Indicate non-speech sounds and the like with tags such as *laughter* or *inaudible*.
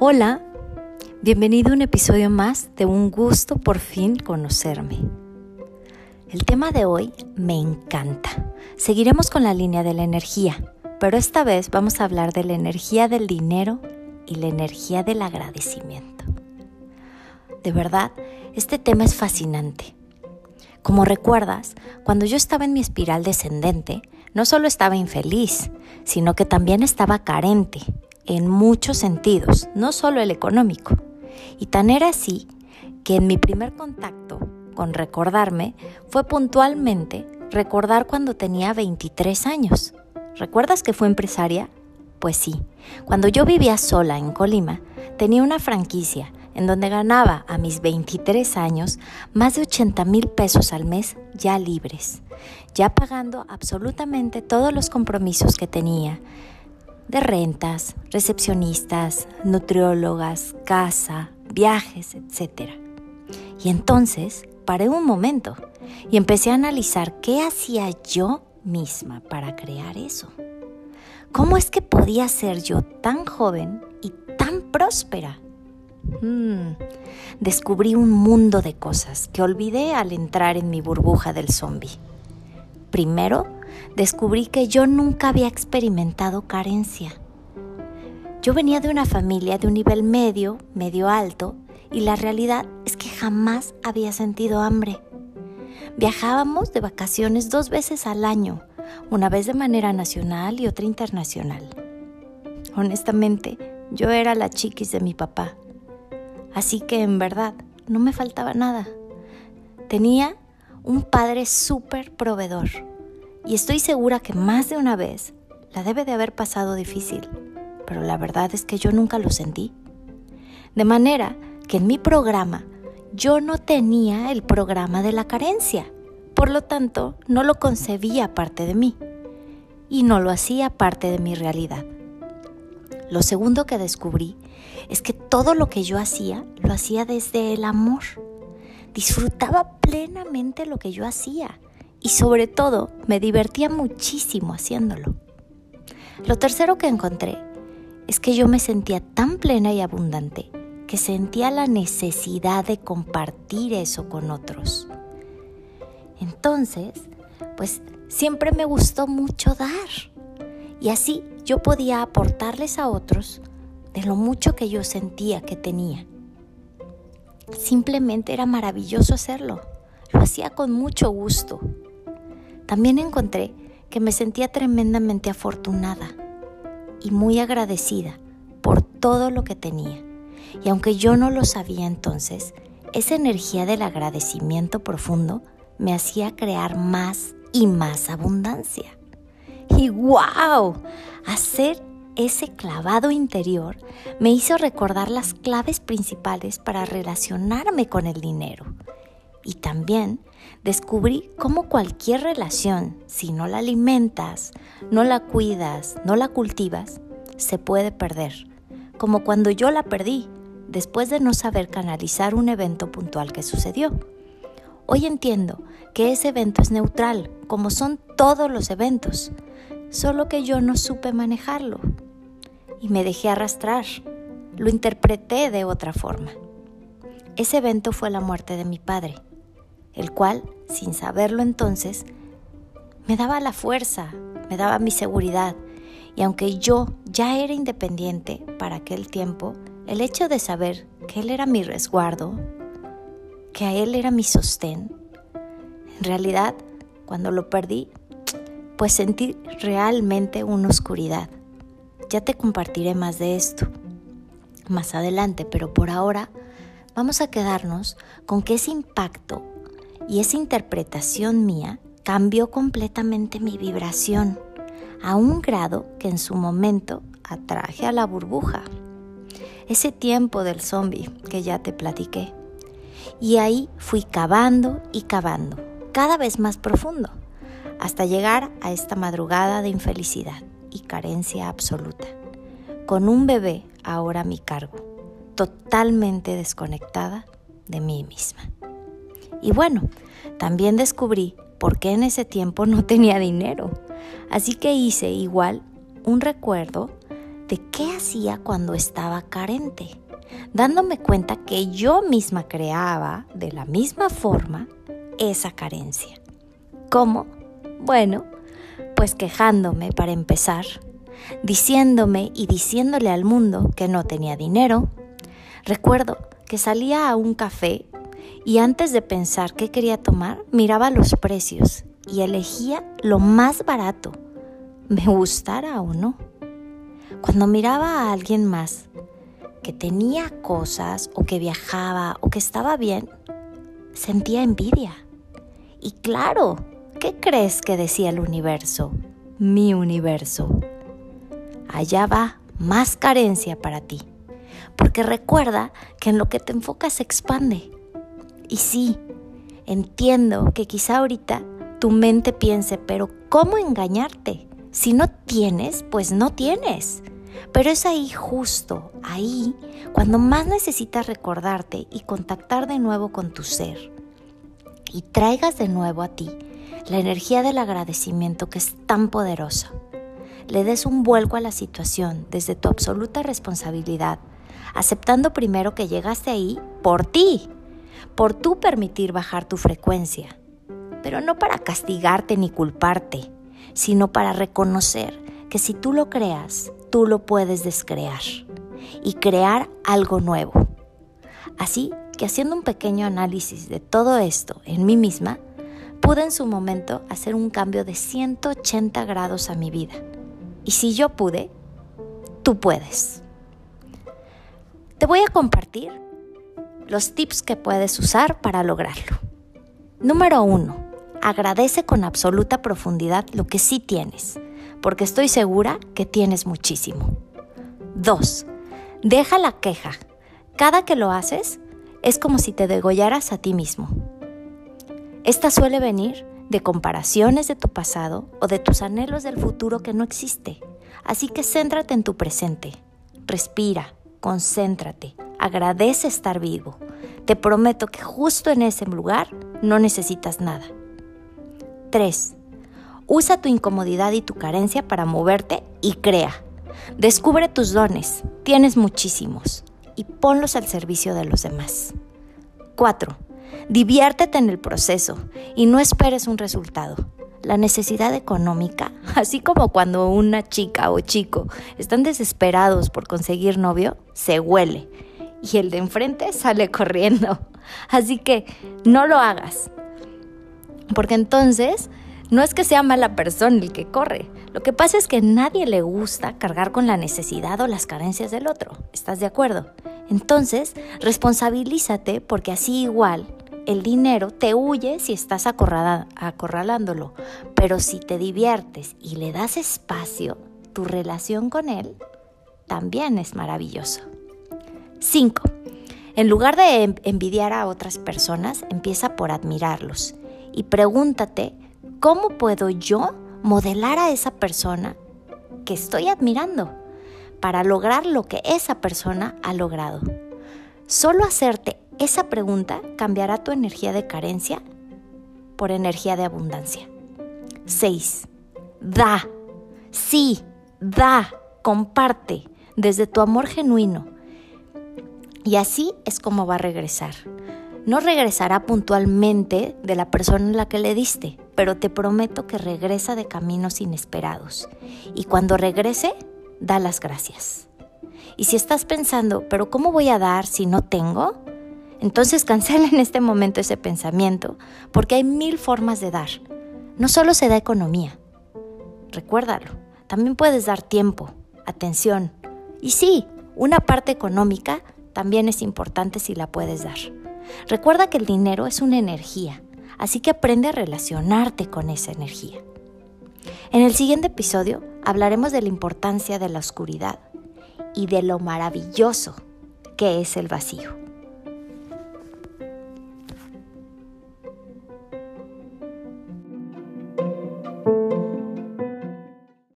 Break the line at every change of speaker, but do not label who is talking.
Hola, bienvenido a un episodio más de Un gusto por fin conocerme. El tema de hoy me encanta. Seguiremos con la línea de la energía, pero esta vez vamos a hablar de la energía del dinero y la energía del agradecimiento. De verdad, este tema es fascinante. Como recuerdas, cuando yo estaba en mi espiral descendente, no solo estaba infeliz, sino que también estaba carente en muchos sentidos, no solo el económico. Y tan era así que en mi primer contacto con recordarme fue puntualmente recordar cuando tenía 23 años. ¿Recuerdas que fue empresaria? Pues sí, cuando yo vivía sola en Colima, tenía una franquicia en donde ganaba a mis 23 años más de 80 mil pesos al mes ya libres, ya pagando absolutamente todos los compromisos que tenía, de rentas, recepcionistas, nutriólogas, casa, viajes, etc. Y entonces paré un momento y empecé a analizar qué hacía yo misma para crear eso. ¿Cómo es que podía ser yo tan joven y tan próspera? Hmm, descubrí un mundo de cosas que olvidé al entrar en mi burbuja del zombie. Primero, descubrí que yo nunca había experimentado carencia. Yo venía de una familia de un nivel medio, medio alto, y la realidad es que jamás había sentido hambre. Viajábamos de vacaciones dos veces al año, una vez de manera nacional y otra internacional. Honestamente, yo era la chiquis de mi papá. Así que en verdad no me faltaba nada. Tenía un padre súper proveedor y estoy segura que más de una vez la debe de haber pasado difícil, pero la verdad es que yo nunca lo sentí. De manera que en mi programa yo no tenía el programa de la carencia, por lo tanto no lo concebía parte de mí y no lo hacía parte de mi realidad. Lo segundo que descubrí es que todo lo que yo hacía lo hacía desde el amor. Disfrutaba plenamente lo que yo hacía y sobre todo me divertía muchísimo haciéndolo. Lo tercero que encontré es que yo me sentía tan plena y abundante que sentía la necesidad de compartir eso con otros. Entonces, pues siempre me gustó mucho dar. Y así yo podía aportarles a otros de lo mucho que yo sentía que tenía. Simplemente era maravilloso hacerlo. Lo hacía con mucho gusto. También encontré que me sentía tremendamente afortunada y muy agradecida por todo lo que tenía. Y aunque yo no lo sabía entonces, esa energía del agradecimiento profundo me hacía crear más y más abundancia. Y wow, hacer ese clavado interior me hizo recordar las claves principales para relacionarme con el dinero y también descubrí cómo cualquier relación, si no la alimentas, no la cuidas, no la cultivas, se puede perder. Como cuando yo la perdí, después de no saber canalizar un evento puntual que sucedió. Hoy entiendo que ese evento es neutral, como son todos los eventos, solo que yo no supe manejarlo y me dejé arrastrar. Lo interpreté de otra forma. Ese evento fue la muerte de mi padre el cual, sin saberlo entonces, me daba la fuerza, me daba mi seguridad. Y aunque yo ya era independiente para aquel tiempo, el hecho de saber que él era mi resguardo, que a él era mi sostén, en realidad, cuando lo perdí, pues sentí realmente una oscuridad. Ya te compartiré más de esto más adelante, pero por ahora vamos a quedarnos con que ese impacto y esa interpretación mía cambió completamente mi vibración a un grado que en su momento atraje a la burbuja. Ese tiempo del zombie que ya te platiqué. Y ahí fui cavando y cavando, cada vez más profundo, hasta llegar a esta madrugada de infelicidad y carencia absoluta, con un bebé ahora a mi cargo, totalmente desconectada de mí misma. Y bueno, también descubrí por qué en ese tiempo no tenía dinero. Así que hice igual un recuerdo de qué hacía cuando estaba carente, dándome cuenta que yo misma creaba de la misma forma esa carencia. ¿Cómo? Bueno, pues quejándome para empezar, diciéndome y diciéndole al mundo que no tenía dinero. Recuerdo que salía a un café y antes de pensar qué quería tomar, miraba los precios y elegía lo más barato, me gustara o no. Cuando miraba a alguien más que tenía cosas o que viajaba o que estaba bien, sentía envidia. Y claro, ¿qué crees que decía el universo? Mi universo. Allá va más carencia para ti. Porque recuerda que en lo que te enfocas se expande. Y sí, entiendo que quizá ahorita tu mente piense, pero ¿cómo engañarte? Si no tienes, pues no tienes. Pero es ahí justo, ahí, cuando más necesitas recordarte y contactar de nuevo con tu ser. Y traigas de nuevo a ti la energía del agradecimiento que es tan poderosa. Le des un vuelco a la situación desde tu absoluta responsabilidad, aceptando primero que llegaste ahí por ti, por tú permitir bajar tu frecuencia, pero no para castigarte ni culparte, sino para reconocer que si tú lo creas, tú lo puedes descrear y crear algo nuevo. Así que haciendo un pequeño análisis de todo esto en mí misma, pude en su momento hacer un cambio de 180 grados a mi vida. Y si yo pude, tú puedes. Te voy a compartir los tips que puedes usar para lograrlo. Número 1. Agradece con absoluta profundidad lo que sí tienes, porque estoy segura que tienes muchísimo. 2. Deja la queja. Cada que lo haces, es como si te degollaras a ti mismo. Esta suele venir de comparaciones de tu pasado o de tus anhelos del futuro que no existe. Así que céntrate en tu presente. Respira, concéntrate, agradece estar vivo. Te prometo que justo en ese lugar no necesitas nada. 3. Usa tu incomodidad y tu carencia para moverte y crea. Descubre tus dones, tienes muchísimos, y ponlos al servicio de los demás. 4. Diviértete en el proceso y no esperes un resultado. La necesidad económica, *laughs* así como cuando una chica o chico están desesperados por conseguir novio, se huele y el de enfrente sale corriendo. Así que no lo hagas. Porque entonces no es que sea mala persona el que corre. Lo que pasa es que a nadie le gusta cargar con la necesidad o las carencias del otro. ¿Estás de acuerdo? Entonces, responsabilízate porque así igual el dinero te huye si estás acorralándolo. Pero si te diviertes y le das espacio, tu relación con él también es maravilloso. 5. En lugar de envidiar a otras personas, empieza por admirarlos y pregúntate ¿Cómo puedo yo modelar a esa persona que estoy admirando para lograr lo que esa persona ha logrado? Solo hacerte esa pregunta cambiará tu energía de carencia por energía de abundancia. 6. Da. Sí, da. Comparte desde tu amor genuino. Y así es como va a regresar no regresará puntualmente de la persona a la que le diste, pero te prometo que regresa de caminos inesperados. Y cuando regrese, da las gracias. Y si estás pensando, pero ¿cómo voy a dar si no tengo? Entonces cancela en este momento ese pensamiento, porque hay mil formas de dar. No solo se da economía. Recuérdalo, también puedes dar tiempo, atención. Y sí, una parte económica también es importante si la puedes dar. Recuerda que el dinero es una energía, así que aprende a relacionarte con esa energía. En el siguiente episodio hablaremos de la importancia de la oscuridad y de lo maravilloso que es el vacío.